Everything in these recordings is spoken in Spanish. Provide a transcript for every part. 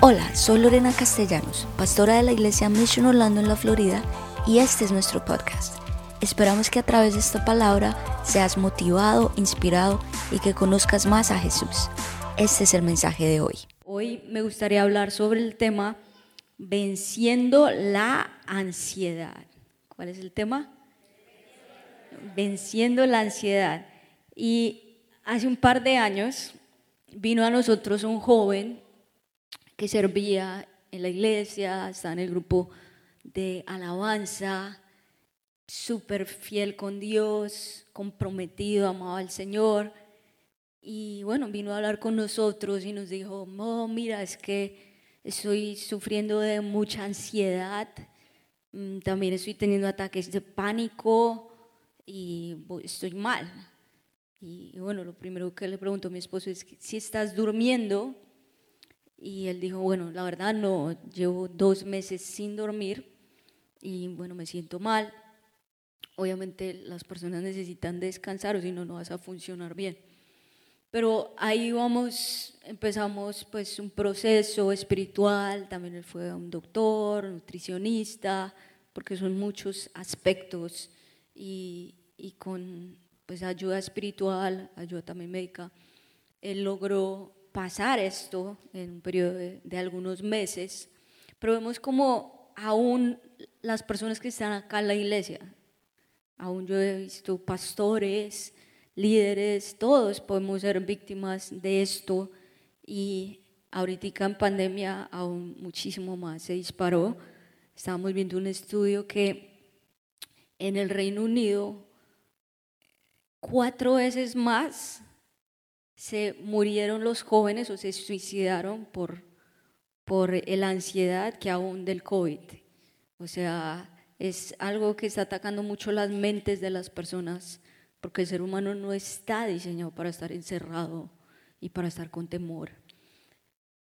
Hola, soy Lorena Castellanos, pastora de la iglesia Mission Orlando en la Florida, y este es nuestro podcast. Esperamos que a través de esta palabra seas motivado, inspirado y que conozcas más a Jesús. Este es el mensaje de hoy. Hoy me gustaría hablar sobre el tema venciendo la ansiedad. ¿Cuál es el tema? Venciendo la ansiedad. Y hace un par de años vino a nosotros un joven que servía en la iglesia, estaba en el grupo de alabanza, súper fiel con Dios, comprometido, amaba al Señor. Y bueno, vino a hablar con nosotros y nos dijo, no, mira, es que estoy sufriendo de mucha ansiedad, mm, también estoy teniendo ataques de pánico y estoy mal. Y bueno, lo primero que le pregunto a mi esposo es si estás durmiendo y él dijo, bueno, la verdad no, llevo dos meses sin dormir y bueno, me siento mal. Obviamente las personas necesitan descansar o si no, no vas a funcionar bien. Pero ahí vamos, empezamos pues un proceso espiritual, también él fue un doctor, nutricionista, porque son muchos aspectos y, y con pues ayuda espiritual, ayuda también médica, él logró pasar esto en un periodo de, algunos meses, pero vemos como aún las personas que están acá en la iglesia, aún yo he visto pastores, líderes, todos podemos ser víctimas de esto y ahorita en pandemia aún muchísimo más se disparó. Estábamos viendo un estudio que en el Reino Unido cuatro veces más se murieron los jóvenes o se suicidaron por, por la ansiedad que aún del COVID. O sea, es algo que está atacando mucho las mentes de las personas, porque el ser humano no está diseñado para estar encerrado y para estar con temor.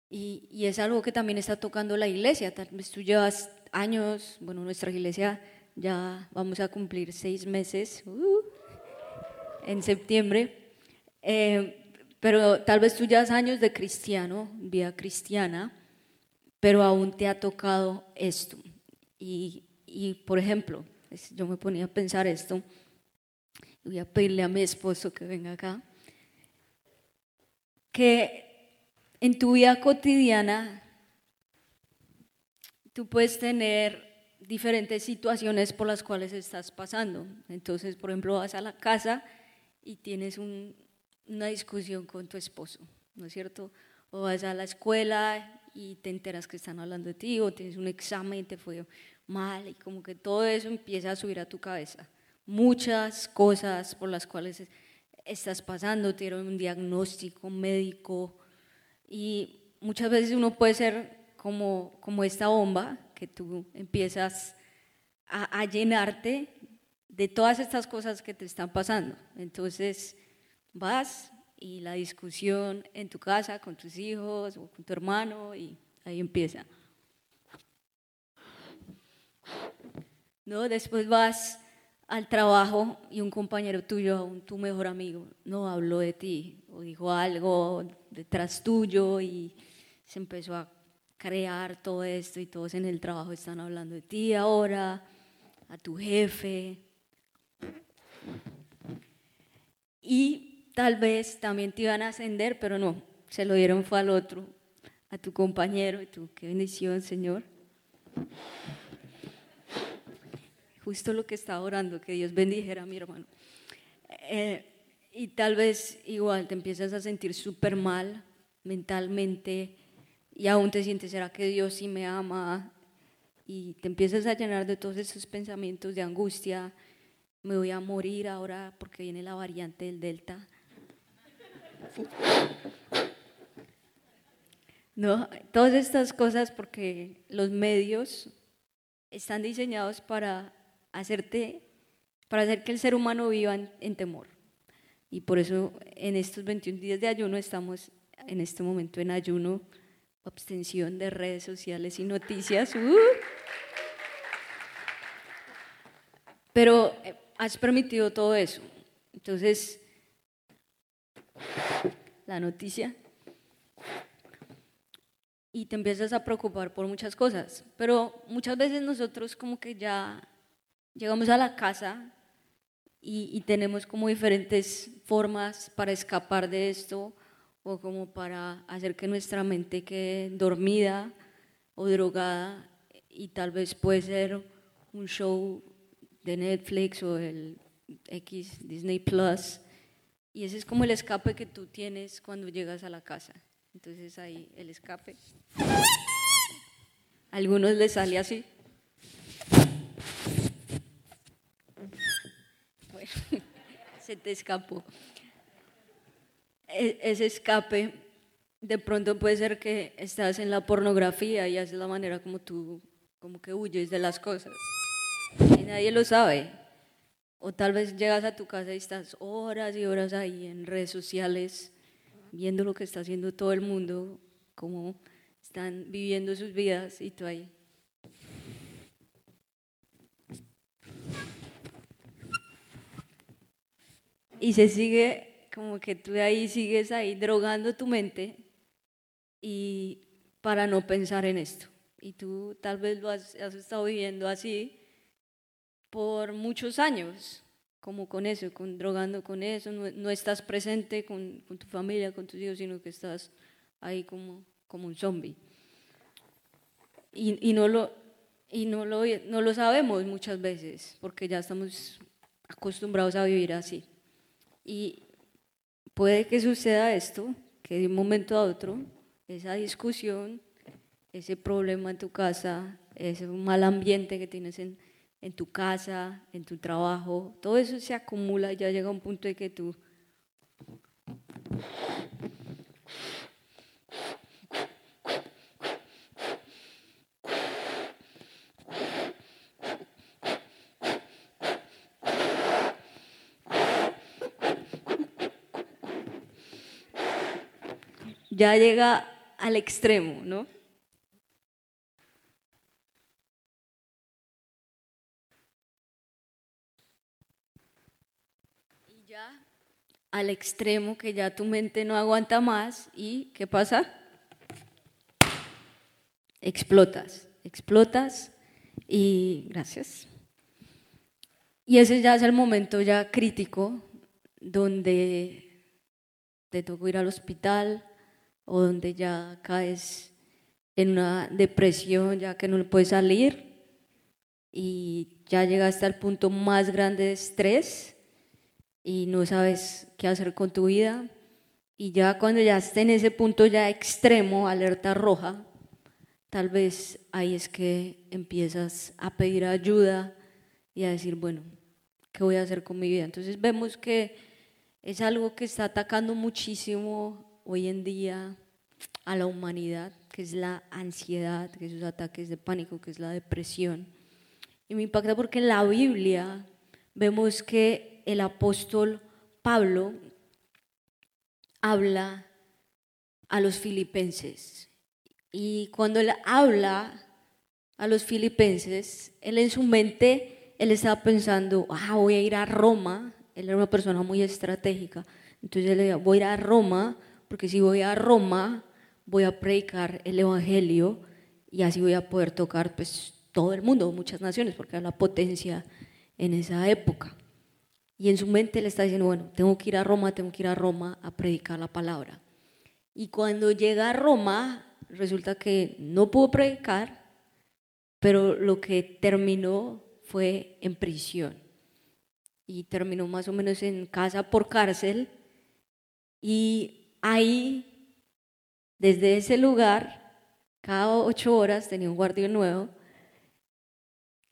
Y, y es algo que también está tocando la iglesia. Tal vez tú llevas años, bueno, nuestra iglesia ya vamos a cumplir seis meses uh, en septiembre. Eh, pero tal vez tú ya has años de cristiano, vida cristiana, pero aún te ha tocado esto. Y, y por ejemplo, yo me ponía a pensar esto, voy a pedirle a mi esposo que venga acá, que en tu vida cotidiana tú puedes tener diferentes situaciones por las cuales estás pasando. Entonces, por ejemplo, vas a la casa y tienes un, una discusión con tu esposo, ¿no es cierto? O vas a la escuela y te enteras que están hablando de ti, o tienes un examen y te fue mal, y como que todo eso empieza a subir a tu cabeza. Muchas cosas por las cuales estás pasando, tienes un diagnóstico médico, y muchas veces uno puede ser como, como esta bomba, que tú empiezas a, a llenarte de todas estas cosas que te están pasando. Entonces, vas y la discusión en tu casa con tus hijos o con tu hermano y ahí empieza. No, después vas al trabajo y un compañero tuyo, tu mejor amigo, no habló de ti o dijo algo detrás tuyo y se empezó a crear todo esto y todos en el trabajo están hablando de ti ahora, a tu jefe. Y tal vez también te iban a ascender, pero no, se lo dieron fue al otro, a tu compañero, y tú, qué bendición, Señor. Justo lo que estaba orando, que Dios bendijera a mi hermano. Eh, y tal vez igual te empiezas a sentir súper mal mentalmente y aún te sientes, ¿será que Dios sí me ama? Y te empiezas a llenar de todos esos pensamientos de angustia, me voy a morir ahora porque viene la variante del Delta. No, todas estas cosas porque los medios están diseñados para hacerte, para hacer que el ser humano viva en, temor. Y por eso en estos 21 días de ayuno estamos en este momento en ayuno, abstención de redes sociales y noticias. Uh. Pero eh, has permitido todo eso. Entonces, la noticia. y te empiezas a preocupar por muchas cosas. Pero muchas veces nosotros como que ya llegamos a la casa y, tenemos como diferentes formas para escapar de esto o como para hacer que nuestra mente quede dormida o drogada y tal vez puede ser un show de Netflix o el X Disney Plus y ese es como el escape que tú tienes cuando llegas a la casa. Entonces ahí el escape. Algunos les sale así. se te escapó. E, ese escape de pronto puede ser que estás en la pornografía y es la manera como tú como que huyes de las cosas. Y nadie lo sabe. O tal vez llegas a tu casa y estás horas y horas ahí en redes sociales viendo lo que está haciendo todo el mundo, cómo están viviendo sus vidas y tú ahí y se sigue, como que tú de ahí sigues ahí drogando tu mente y para no pensar en esto. Y tú tal vez lo has, estado viviendo así por muchos años, como con eso, con drogando con eso, no, estás presente con, con, tu familia, con tus hijos, sino que estás ahí como, como un zombie. Y, y, no, lo, y no, lo, no lo sabemos muchas veces, porque ya estamos acostumbrados a vivir así. Y puede que suceda esto, que de un momento a otro, esa discusión, ese problema en tu casa, ese mal ambiente que tienes en, en tu casa, en tu trabajo, todo eso se acumula y ya llega un punto de que tú ya llega al extremo, ¿no? Y ya al extremo que ya tu mente no aguanta más y ¿qué pasa? Explotas, explotas y gracias. Y ese ya es el momento ya crítico donde te tocó ir al hospital, o donde ya caes en una depresión, ya que no puedes salir y ya llegaste al punto más grande de estrés y no sabes qué hacer con tu vida. Y ya cuando ya estés en ese punto ya extremo, alerta roja, tal vez ahí es que empiezas a pedir ayuda y a decir, bueno, ¿qué voy a hacer con mi vida? Entonces vemos que es algo que está atacando muchísimo hoy en día a la humanidad, que es la ansiedad, que es los ataques de pánico, que es la depresión. Y me impacta porque en la Biblia vemos que el apóstol Pablo habla a los filipenses. Y cuando él habla a los filipenses, él en su mente, él estaba pensando, ah, voy a ir a Roma. Él era una persona muy estratégica. Entonces él decía, voy a ir a Roma porque si voy a Roma voy a predicar el Evangelio y así voy a poder tocar pues todo el mundo, muchas naciones, porque era la potencia en esa época. Y en su mente le está diciendo, bueno, tengo que ir a Roma, tengo que ir a Roma a predicar la palabra. Y cuando llega a Roma, resulta que no pudo predicar, pero lo que terminó fue en prisión. Y terminó más o menos en casa por cárcel. Y Ahí, desde ese lugar, cada ocho horas tenía un guardián nuevo.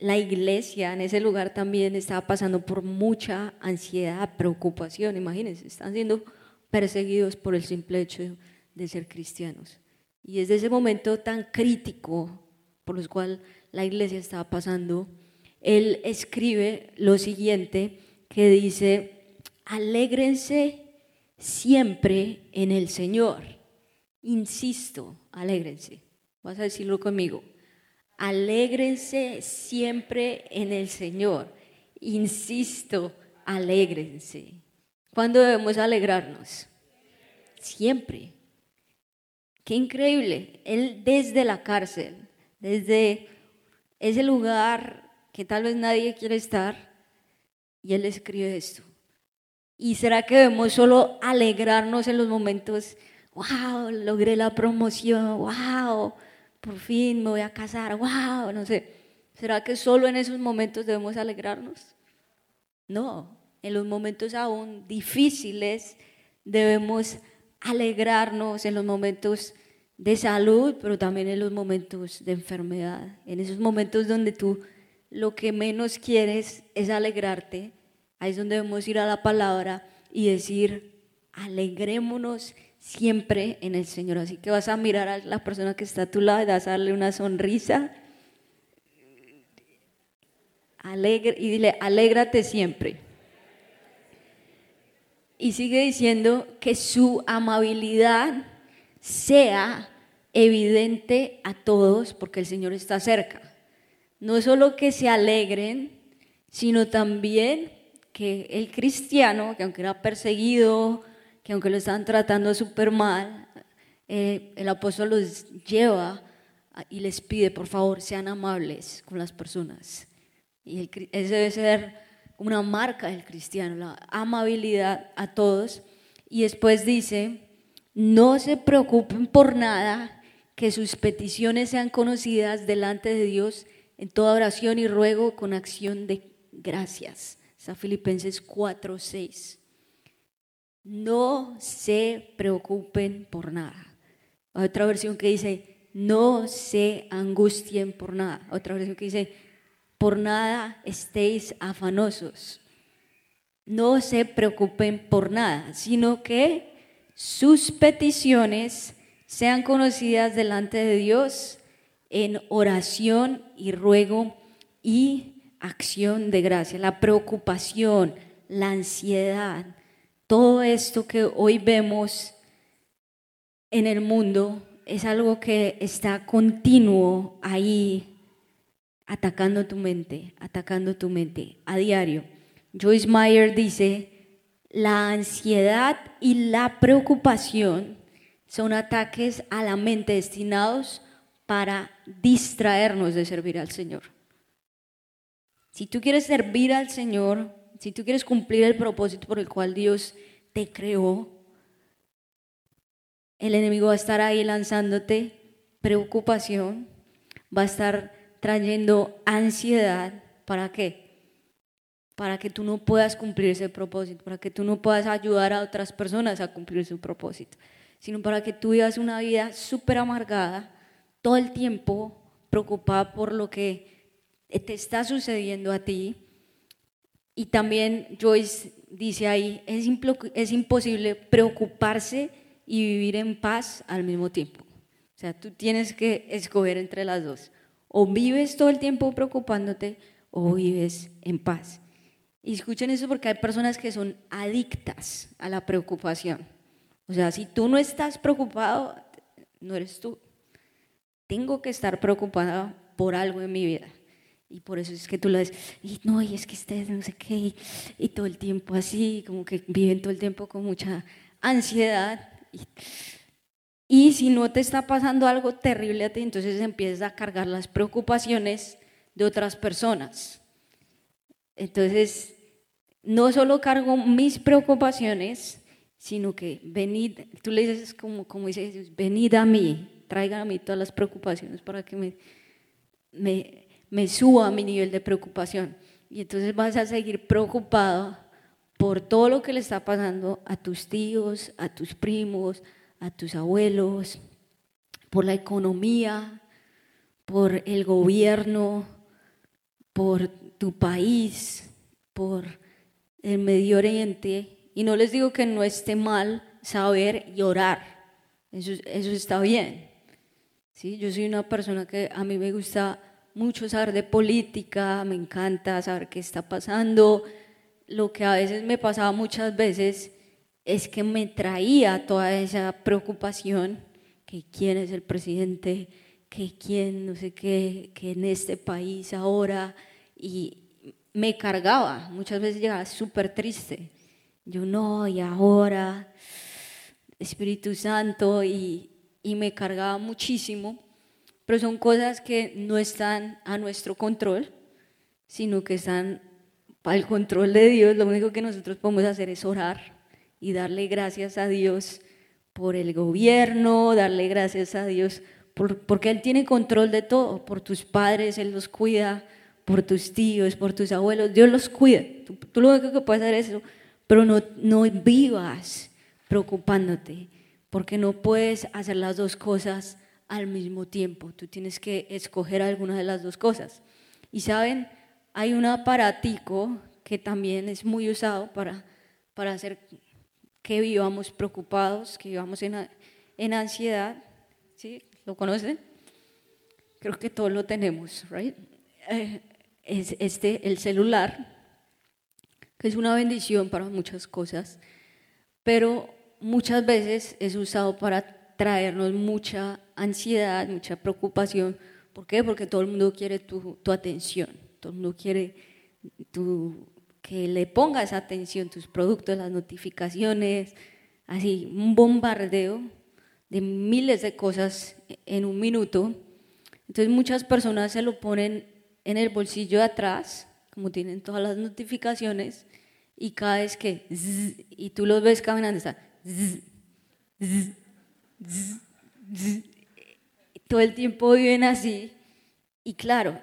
La iglesia en ese lugar también estaba pasando por mucha ansiedad, preocupación. Imagínense, están siendo perseguidos por el simple hecho de ser cristianos. Y desde ese momento tan crítico por el cual la iglesia estaba pasando, él escribe lo siguiente que dice, alégrense siempre en el Señor. Insisto, alégrense. Vas a decirlo conmigo. Alégrense siempre en el Señor. Insisto, alégrense. ¿Cuándo debemos alegrarnos? Siempre. Qué increíble. Él desde la cárcel, desde ese lugar que tal vez nadie quiere estar, y él escribe esto. ¿Y será que debemos solo alegrarnos en los momentos, wow, logré la promoción, wow, por fin me voy a casar, wow, no sé? ¿Será que solo en esos momentos debemos alegrarnos? No, en los momentos aún difíciles debemos alegrarnos, en los momentos de salud, pero también en los momentos de enfermedad, en esos momentos donde tú lo que menos quieres es alegrarte, ahí es donde debemos ir a la palabra y decir, alegrémonos siempre en el Señor. Así que vas a mirar a la persona que está a tu lado y vas a darle una sonrisa Alegre, y dile, alégrate siempre. Y sigue diciendo que su amabilidad sea evidente a todos porque el Señor está cerca. No solo que se alegren, sino también que el cristiano, que aunque era perseguido, que aunque lo estaban tratando súper mal, eh, el apóstol los lleva y les pide, por favor, sean amables con las personas. Y ese debe ser una marca del cristiano, la amabilidad a todos. Y después dice, no se preocupen por nada, que sus peticiones sean conocidas delante de Dios en toda oración y ruego con acción de gracias. Está Filipenses 4, 6. No se preocupen por nada. Otra versión que dice, no se angustien por nada. Otra versión que dice, por nada estéis afanosos. No se preocupen por nada, sino que sus peticiones sean conocidas delante de Dios en oración y ruego y acción de gracia. La preocupación, la ansiedad, todo esto que hoy vemos en el mundo es algo que está continuo ahí atacando tu mente, atacando tu mente a diario. Joyce Meyer dice, la ansiedad y la preocupación son ataques a la mente destinados para distraernos de servir al Señor. Si tú quieres servir al Señor, si tú quieres cumplir el propósito por el cual Dios te creó, el enemigo va a estar ahí lanzándote preocupación, va a estar trayendo ansiedad. ¿Para qué? Para que tú no puedas cumplir ese propósito, para que tú no puedas ayudar a otras personas a cumplir su propósito, sino para que tú vivas una vida súper amargada, todo el tiempo preocupada por lo que te está sucediendo a ti. Y también Joyce dice ahí, es, es imposible preocuparse y vivir en paz al mismo tiempo. O sea, tú tienes que escoger entre las dos. O vives todo el tiempo preocupándote o vives en paz. Y escuchen eso porque hay personas que son adictas a la preocupación. O sea, si tú no estás preocupado, no eres tú. Tengo que estar preocupada por algo en mi vida. Y por eso es que tú lo ves, no, y es que ustedes no sé qué, y, todo el tiempo así, como que viven todo el tiempo con mucha ansiedad. Y, y si no te está pasando algo terrible a ti, entonces empiezas a cargar las preocupaciones de otras personas. Entonces, no solo cargo mis preocupaciones, sino que venid, tú le dices como, como dice Jesús, venid a mí, traigan a mí todas las preocupaciones para que me, me suba mi nivel de preocupación. Y entonces vas a seguir preocupado por todo lo que le está pasando a tus tíos, a tus primos, a tus abuelos, por la economía, por el gobierno, por tu país, por el Medio Oriente. Y no les digo que no esté mal saber y orar, eso, eso está bien. ¿sí? Yo soy una persona que a mí me gusta mucho saber de política, me encanta saber qué está pasando. Lo que a veces me pasaba muchas veces es que me traía toda esa preocupación, que quién es el presidente, que quién, no sé qué, que en este país ahora, y me cargaba, muchas veces llegaba súper triste. Yo no, y ahora, Espíritu Santo, y, y me cargaba muchísimo, pero son cosas que no están a nuestro control, sino que están el control de Dios. Lo único que nosotros podemos hacer es orar y darle gracias a Dios por el gobierno, darle gracias a Dios porque Él tiene control de todo, por tus padres, Él los cuida, por tus tíos, por tus abuelos, Dios los cuida. Tú, lo único que puedes hacer es eso, pero no, no vivas preocupándote, porque no puedes hacer las dos cosas al mismo tiempo. Tú tienes que escoger alguna de las dos cosas. Y saben, hay un aparatico que también es muy usado para, para hacer que vivamos preocupados, que vivamos en, en ansiedad, ¿sí? ¿Lo conocen? Creo que todos lo tenemos, right? Eh, es este, el celular, que es una bendición para muchas cosas, pero muchas veces es usado para traernos mucha ansiedad, mucha preocupación. ¿Por qué? Porque todo el mundo quiere tu, tu atención, todo el mundo quiere tu, que le pongas atención, tus productos, las notificaciones, así, un bombardeo de miles de cosas en un minuto. Entonces muchas personas se lo ponen en el bolsillo de atrás, como tienen todas las notificaciones, y cada vez que y tú los ves caminando, está todo el tiempo viven así, y claro,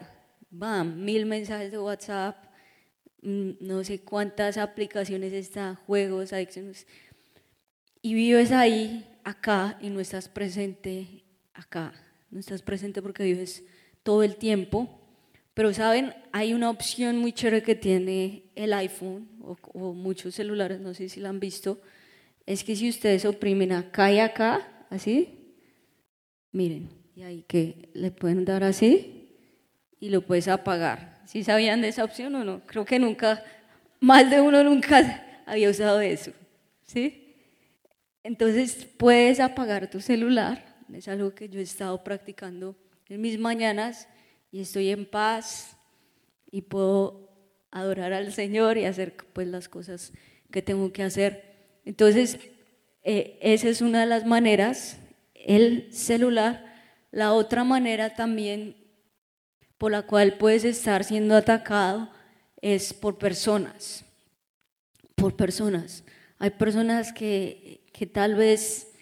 van mil mensajes de WhatsApp, mm, no sé cuántas aplicaciones están, juegos, adicciones, y vives ahí acá y no estás presente acá. No estás presente porque vives todo el tiempo. Pero saben, hay una opción muy chévere que tiene el iPhone o, muchos celulares, no sé si la han visto, es que si ustedes oprimen acá y acá, así, miren, y ahí que le pueden dar así y lo puedes apagar. ¿Sí sabían de esa opción o no? Creo que nunca, más de uno nunca había usado eso. ¿Sí? Entonces puedes apagar tu celular, es algo que yo he estado practicando en mis mañanas y estoy en paz y puedo adorar al Señor y hacer pues las cosas que tengo que hacer. Entonces, eh, esa es una de las maneras, el celular. La otra manera también por la cual puedes estar siendo atacado es por personas, por personas. Hay personas que que tal vez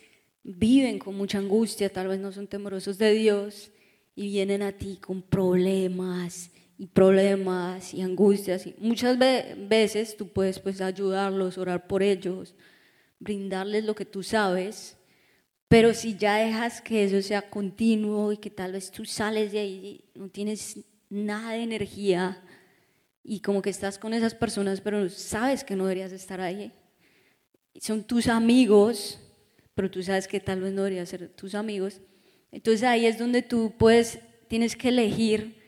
viven con mucha angustia, tal vez no son temerosos de Dios y vienen a ti con problemas y problemas y angustias. Y muchas veces tú puedes pues ayudarlos, orar por ellos, brindarles lo que tú sabes, pero si ya dejas que eso sea continuo y que tal vez tú sales de ahí no tienes nada de energía y como que estás con esas personas, pero sabes que no deberías estar ahí, son tus amigos, pero tú sabes que tal vez no deberían ser tus amigos. Entonces ahí es donde tú puedes, tienes que elegir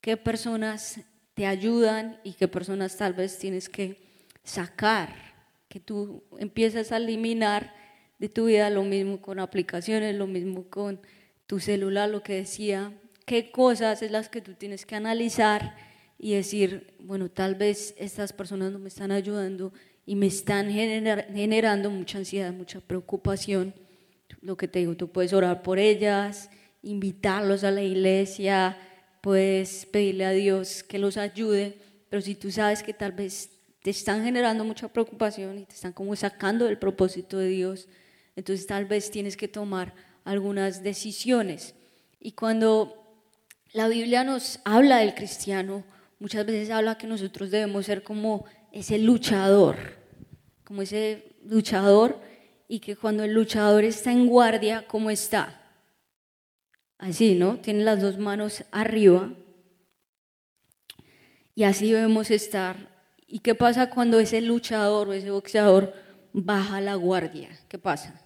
qué personas te ayudan y qué personas tal vez tienes que sacar, que tú empiezas a eliminar de tu vida lo mismo con aplicaciones, lo mismo con tu celular, lo que decía, qué cosas es las que tú tienes que analizar y decir, bueno, tal vez estas personas no me están ayudando y me están generando mucha ansiedad, mucha preocupación. Lo que te digo, tú puedes orar por ellas, invitarlos a la iglesia, puedes pedirle a Dios que los ayude, pero si tú sabes que tal vez te están generando mucha preocupación y te están como sacando del propósito de Dios, entonces tal vez tienes que tomar algunas decisiones. Y cuando la Biblia nos habla del cristiano, muchas veces habla que nosotros debemos ser como ese luchador, como ese luchador, y que cuando el luchador está en guardia, ¿cómo está? Así, ¿no? Tiene las dos manos arriba. Y así debemos estar. ¿Y qué pasa cuando ese luchador o ese boxeador baja la guardia? ¿Qué pasa?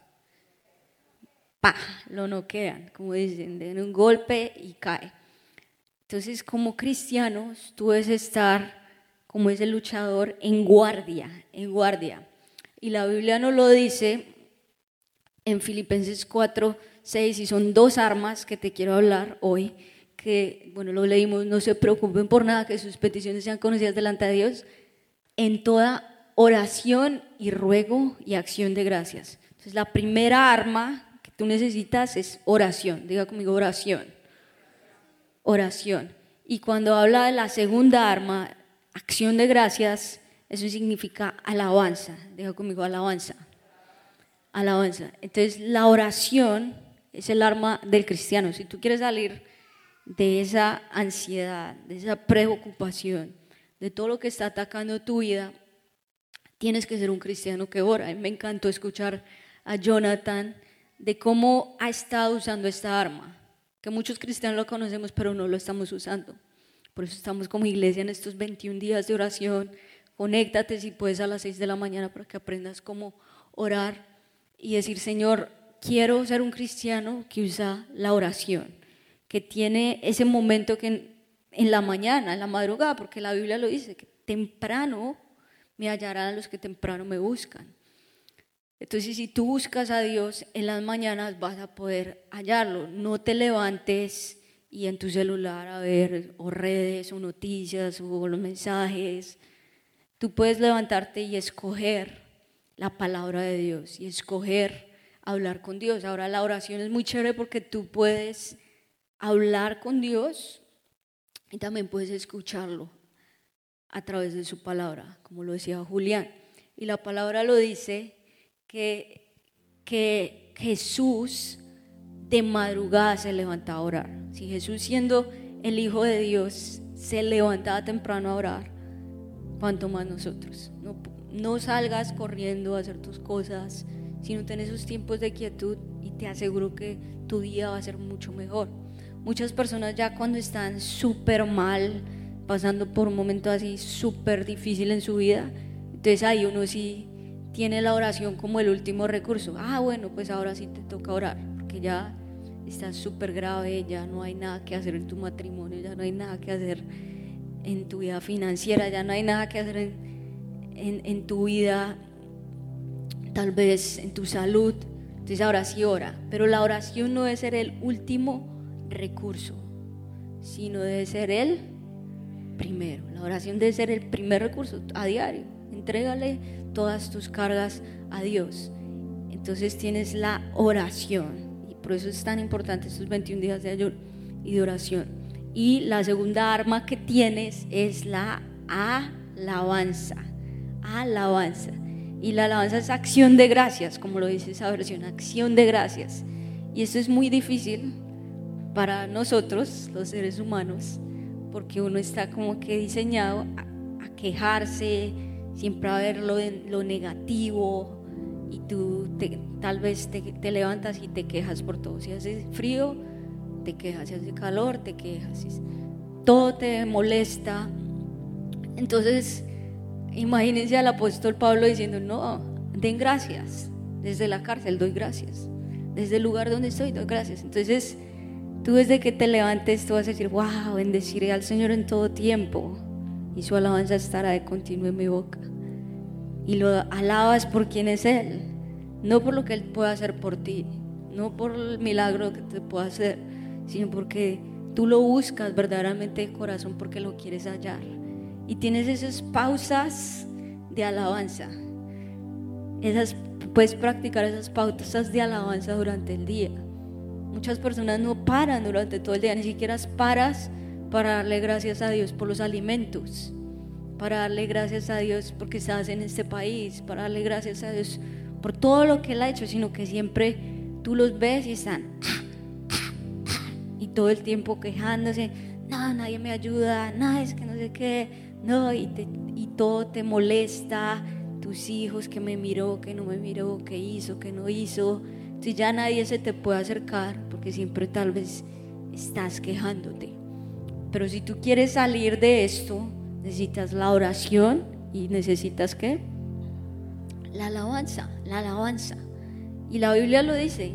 ¡Pah! Lo noquean, como dicen, den un golpe y cae. Entonces, como cristianos, tú debes estar como ese luchador en guardia, en guardia. Y la Biblia nos lo dice en Filipenses 4, 6, y son dos armas que te quiero hablar hoy, que, bueno, lo leímos, no se preocupen por nada, que sus peticiones sean conocidas delante de Dios, en toda oración y ruego y acción de gracias. Entonces, la primera arma que tú necesitas es oración. Diga conmigo oración. Oración. Y cuando habla de la segunda arma, acción de gracias, eso significa alabanza. Diga conmigo alabanza. Alabanza. Entonces la oración es el arma del cristiano. Si tú quieres salir de esa ansiedad, de esa preocupación, de todo lo que está atacando tu vida, tienes que ser un cristiano que ora. me encantó escuchar a Jonathan de cómo ha estado usando esta arma, que muchos cristianos lo conocemos, pero no lo estamos usando. Por eso estamos como iglesia en estos 21 días de oración. Conéctate si puedes a las 6 de la mañana para que aprendas cómo orar y decir, Señor, quiero ser un cristiano que usa la oración, que tiene ese momento que en, la mañana, en la madrugada, porque la Biblia lo dice, que temprano me hallarán los que temprano me buscan. Entonces, si tú buscas a Dios en las mañanas, vas a poder hallarlo. No te levantes y en tu celular a ver o redes o noticias o los mensajes. Tú puedes levantarte y escoger la palabra de Dios y escoger hablar con Dios. Ahora la oración es muy chévere porque tú puedes hablar con Dios y también puedes escucharlo a través de su palabra, como lo decía Julián. Y la palabra lo dice que, que Jesús de madrugada se levantaba a orar. Si Jesús siendo el Hijo de Dios se levantaba temprano a orar, ¿cuánto más nosotros? No, no salgas corriendo a hacer tus cosas, sino ten esos tiempos de quietud y te aseguro que tu día va a ser mucho mejor. Muchas personas ya cuando están súper mal, pasando por un momento así súper difícil en su vida, entonces ahí uno sí tiene la oración como el último recurso. Ah, bueno, pues ahora sí te toca orar, porque ya estás súper grave, ya no hay nada que hacer en tu matrimonio, ya no hay nada que hacer en tu vida financiera, ya no hay nada que hacer en, en tu vida tal vez en tu salud. Entonces ahora sí ora, pero la oración no debe ser el último recurso, sino debe ser el primero. La oración debe ser el primer recurso a diario. Entrégale todas tus cargas a Dios. Entonces tienes la oración y por eso es tan importante estos 21 días de ayuno y de oración. Y la segunda arma que tienes es la alabanza. Alabanza. Y la alabanza es acción de gracias, como lo dice esa versión, acción de gracias. Y esto es muy difícil para nosotros, los seres humanos, porque uno está como que diseñado a, quejarse, siempre a ver lo, lo negativo, y tú tal vez te, te, levantas y te quejas por todo. Si hace frío, te quejas, si hace calor, te quejas, todo te molesta. Entonces, Imagínense al apóstol Pablo diciendo, no, den gracias. Desde la cárcel doy gracias. Desde el lugar donde estoy doy gracias. Entonces, tú desde que te levantes, tú vas a decir, wow, bendeciré al Señor en todo tiempo. Y su alabanza estará de continuo en mi boca. Y lo alabas por quien es Él. No por lo que Él pueda hacer por ti. No por el milagro que te pueda hacer. Sino porque tú lo buscas verdaderamente de corazón porque lo quieres hallar y tienes esas pausas de alabanza. Esas, puedes practicar esas pausas de alabanza durante el día. Muchas personas no paran durante todo el día, ni siquiera paras para darle gracias a Dios por los alimentos, para darle gracias a Dios porque estás en este país, para darle gracias a Dios por todo lo que Él ha hecho, sino que siempre tú los ves y están y todo el tiempo quejándose, no, nadie me ayuda, nada, es que no sé qué, no, y, todo te molesta, tus hijos, que me miró, que no me miró, que hizo, que no hizo. Si ya nadie se te puede acercar, porque siempre tal vez estás quejándote. Pero si tú quieres salir de esto, necesitas la oración y necesitas qué? La alabanza, la alabanza. Y la Biblia lo dice,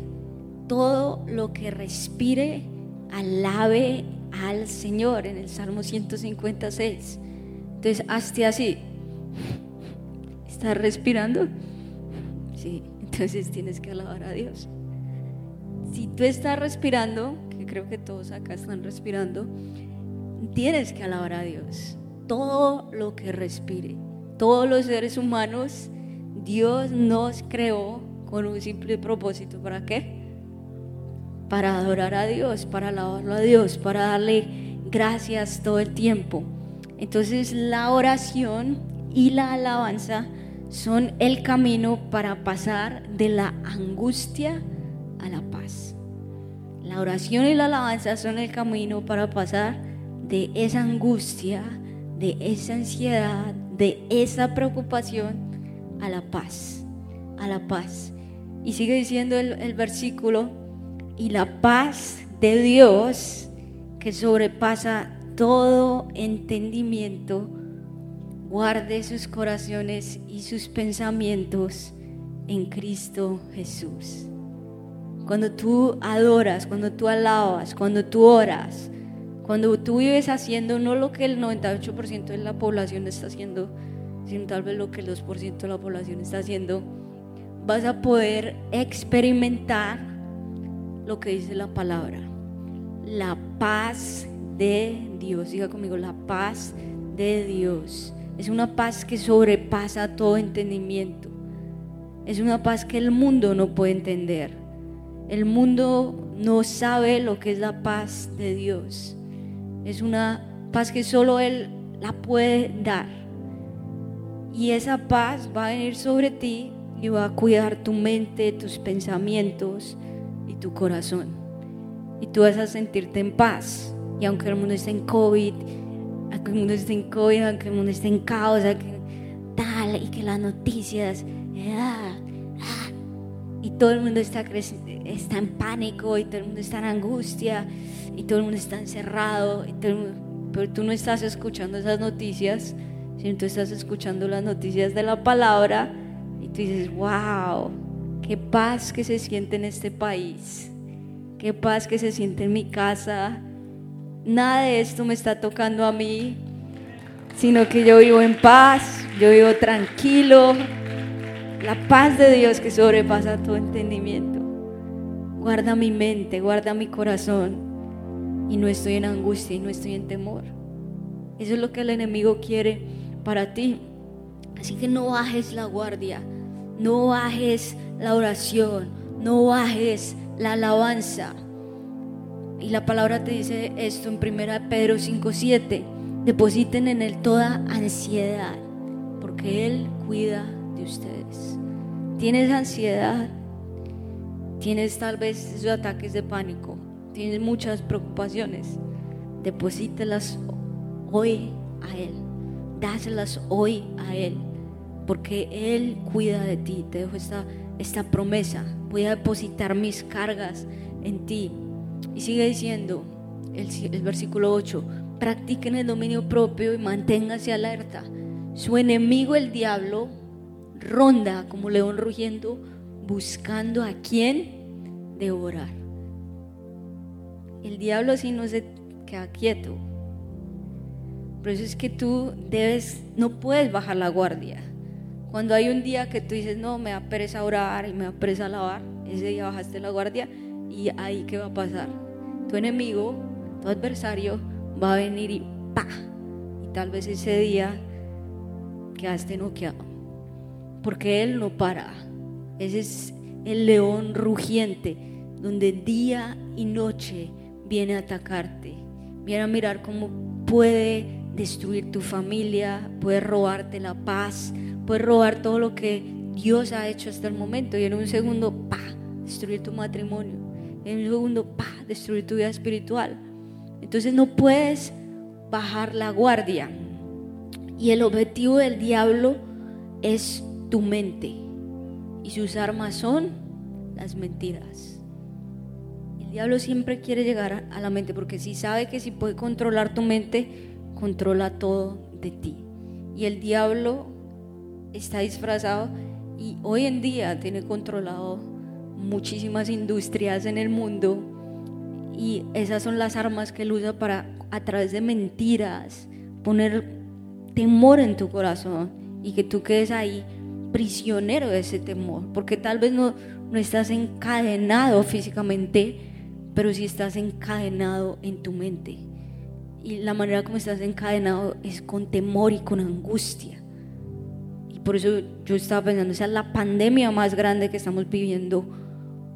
todo lo que respire, alabe al Señor en el Salmo 156. Entonces, hazte así. ¿Estás respirando? Sí, entonces tienes que alabar a Dios. Si tú estás respirando, que creo que todos acá están respirando, tienes que alabar a Dios. Todo lo que respire, todos los seres humanos, Dios nos creó con un simple propósito. ¿Para qué? para adorar a Dios, para alabarlo a Dios, para darle gracias todo el tiempo. Entonces la oración y la alabanza son el camino para pasar de la angustia a la paz. La oración y la alabanza son el camino para pasar de esa angustia, de esa ansiedad, de esa preocupación a la paz, a la paz. Y sigue diciendo el, versículo, y la paz de Dios que sobrepasa todo entendimiento, guarde sus corazones y sus pensamientos en Cristo Jesús. Cuando tú adoras, cuando tú alabas, cuando tú oras, cuando tú vives haciendo no lo que el 98% de la población está haciendo, sino tal vez lo que el 2% de la población está haciendo, vas a poder experimentar lo que dice la palabra. La paz de Dios. Diga conmigo, la paz de Dios. Es una paz que sobrepasa todo entendimiento. Es una paz que el mundo no puede entender. El mundo no sabe lo que es la paz de Dios. Es una paz que solo Él la puede dar. Y esa paz va a venir sobre ti y va a cuidar tu mente, tus pensamientos y tu corazón. Y tú vas a sentirte en paz. Y aunque el mundo esté en COVID, aunque el mundo esté en COVID, aunque el mundo esté en caos, tal, y que las noticias, ah, ah, y todo el mundo está, está en pánico, y todo el mundo está en angustia, y todo el mundo está encerrado, pero tú no estás escuchando esas noticias, sino tú estás escuchando las noticias de la palabra y tú dices, wow, qué paz que se siente en este país, qué paz que se siente en mi casa. Nada de esto me está tocando a mí, sino que yo vivo en paz, yo vivo tranquilo. La paz de Dios que sobrepasa todo entendimiento. Guarda mi mente, guarda mi corazón y no estoy en angustia y no estoy en temor. Eso es lo que el enemigo quiere para ti. Así que no bajes la guardia, no bajes la oración, no bajes la alabanza. Y la palabra te dice esto en 1 Pedro 5:7. Depositen en Él toda ansiedad, porque Él cuida de ustedes. ¿Tienes ansiedad? ¿Tienes tal vez esos ataques de pánico? tienes muchas preocupaciones, deposítelas hoy a Él, dáselas hoy a Él, porque Él cuida de ti. Te dejo esta, esta promesa. Voy a depositar mis cargas en ti. Y sigue diciendo el, el versículo 8, practiquen el dominio propio y manténganse alerta. Su enemigo, el diablo, ronda como león rugiendo, buscando a quien devorar. El diablo así no se queda quieto. Por eso es que tú debes, no puedes bajar la guardia. Cuando hay un día que tú dices, no, me da pereza orar y me da pereza lavar, ese día bajaste la guardia y ahí qué va a pasar. Tu enemigo, tu adversario va a venir y pa. Y tal vez ese día quedaste noqueado. Porque él no para. Ese es el león rugiente, donde día y noche viene a atacarte, viene a mirar cómo puede destruir tu familia, puede robarte la paz, puede robar todo lo que Dios ha hecho hasta el momento y en un segundo, pa, destruir tu matrimonio, en un segundo, pa, destruir tu vida espiritual. Entonces no puedes bajar la guardia. Y el objetivo del diablo es tu mente. Y sus armas son las mentiras. El diablo siempre quiere llegar a la mente porque si sabe que si puede controlar tu mente, controla todo de ti. Y el diablo está disfrazado y hoy en día tiene controlado muchísimas industrias en el mundo y esas son las armas que él usa para a través de mentiras poner temor en tu corazón y que tú quedes ahí prisionero de ese temor, porque tal vez no, no estás encadenado físicamente, pero si estás encadenado en tu mente. Y la manera como estás encadenado es con temor y con angustia. Y por eso yo estaba pensando, esa es la pandemia más grande que estamos viviendo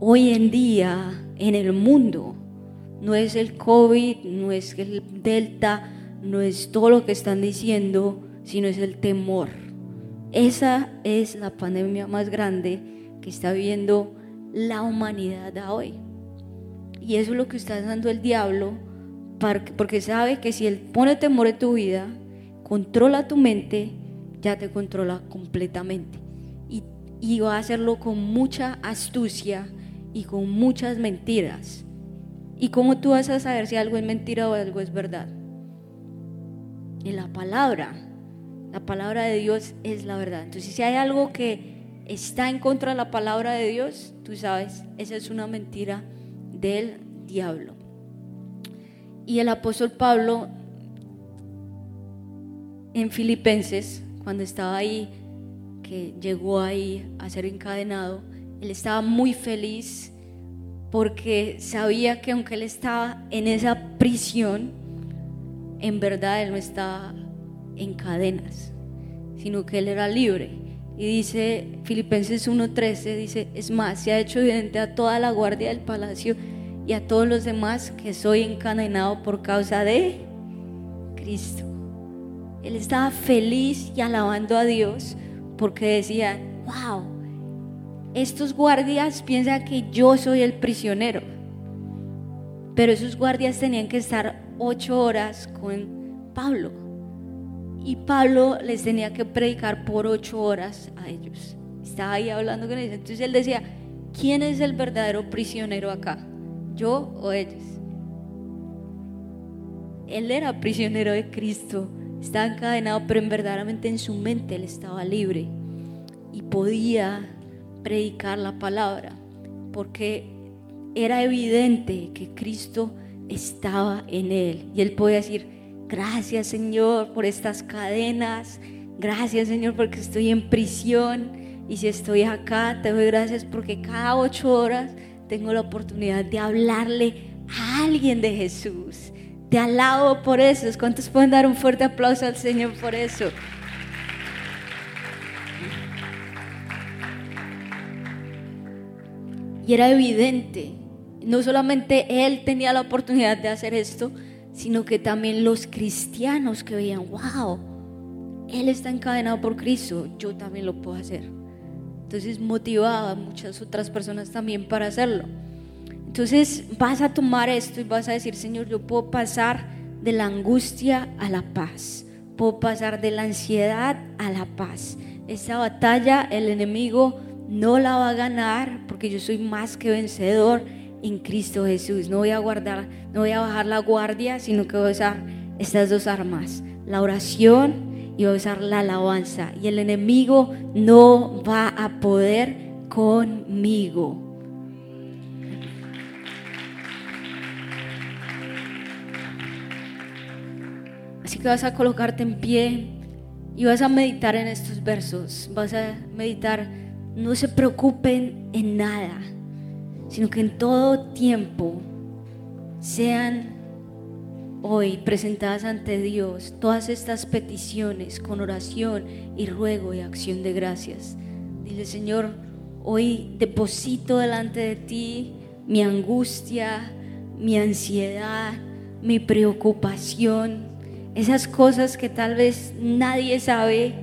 hoy en día en el mundo. No es el COVID, no es el Delta, no es todo lo que están diciendo, sino es el temor. Esa es la pandemia más grande que está viviendo la humanidad hoy. Y eso es lo que está dando el diablo, porque sabe que si él pone temor en tu vida, controla tu mente, ya te controla completamente. Y, y va a hacerlo con mucha astucia y con muchas mentiras. ¿Y cómo tú vas a saber si algo es mentira o algo es verdad? En la palabra. La palabra de Dios es la verdad. Entonces, si hay algo que está en contra de la palabra de Dios, tú sabes, esa es una mentira del diablo. Y el apóstol Pablo en Filipenses, cuando estaba ahí, que llegó ahí a ser encadenado, él estaba muy feliz porque sabía que aunque él estaba en esa prisión, en verdad él no estaba en cadenas, sino que él era libre. Y dice Filipenses 1:13, dice, es más, se ha hecho evidente a toda la guardia del palacio y a todos los demás que soy encadenado por causa de Cristo. Él estaba feliz y alabando a Dios porque decía, wow, estos guardias piensan que yo soy el prisionero. Pero esos guardias tenían que estar ocho horas con Pablo. Y Pablo les tenía que predicar por ocho horas a ellos. Estaba ahí hablando con ellos. Entonces él decía, ¿quién es el verdadero prisionero acá? ¿Yo o ellos? Él era prisionero de Cristo estaba encadenado, pero en verdaderamente en su mente él estaba libre y podía predicar la palabra, porque era evidente que Cristo estaba en él y él podía decir, gracias Señor por estas cadenas, gracias Señor porque estoy en prisión y si estoy acá te doy gracias porque cada ocho horas tengo la oportunidad de hablarle a alguien de Jesús te alabo por eso. ¿Cuántos pueden dar un fuerte aplauso al Señor por eso? Y era evidente, no solamente él tenía la oportunidad de hacer esto, sino que también los cristianos que veían, wow, él está encadenado por Cristo, yo también lo puedo hacer. Entonces motivaba a muchas otras personas también para hacerlo. Entonces vas a tomar esto y vas a decir, Señor, yo puedo pasar de la angustia a la paz, puedo pasar de la ansiedad a la paz. Esta batalla el enemigo no la va a ganar porque yo soy más que vencedor en Cristo Jesús. No voy a guardar, no voy a bajar la guardia, sino que voy a usar estas dos armas, la oración y voy a usar la alabanza. Y el enemigo no va a poder conmigo. Así que vas a colocarte en pie y vas a meditar en estos versos. Vas a meditar, no se preocupen en nada, sino que en todo tiempo sean hoy presentadas ante Dios todas estas peticiones con oración y ruego y acción de gracias. Dile, Señor, hoy deposito delante de ti mi angustia, mi ansiedad, mi preocupación esas cosas que tal vez nadie sabe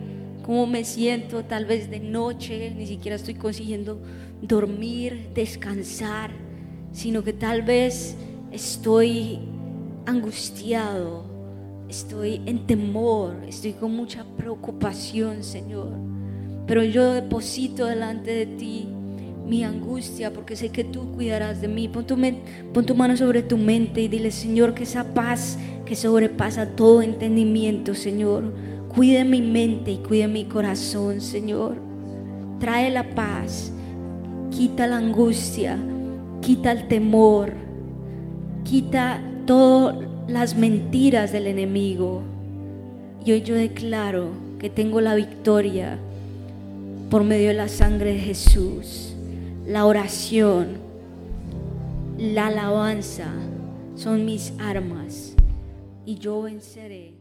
cómo me siento, tal vez de noche, ni siquiera estoy consiguiendo dormir, descansar, sino que tal vez estoy angustiado, estoy en temor, estoy con mucha preocupación, Señor. Pero yo deposito delante de ti mi angustia, porque sé que tú cuidarás de mí. Pon tu, mano sobre tu mente y dile, Señor, que esa paz que sobrepasa todo entendimiento, Señor, cuide mi mente y cuide mi corazón, Señor. Trae la paz, quita la angustia, quita el temor, quita todas las mentiras del enemigo. Y hoy yo declaro que tengo la victoria por medio de la sangre de Jesús la oración, la alabanza son mis armas y yo venceré.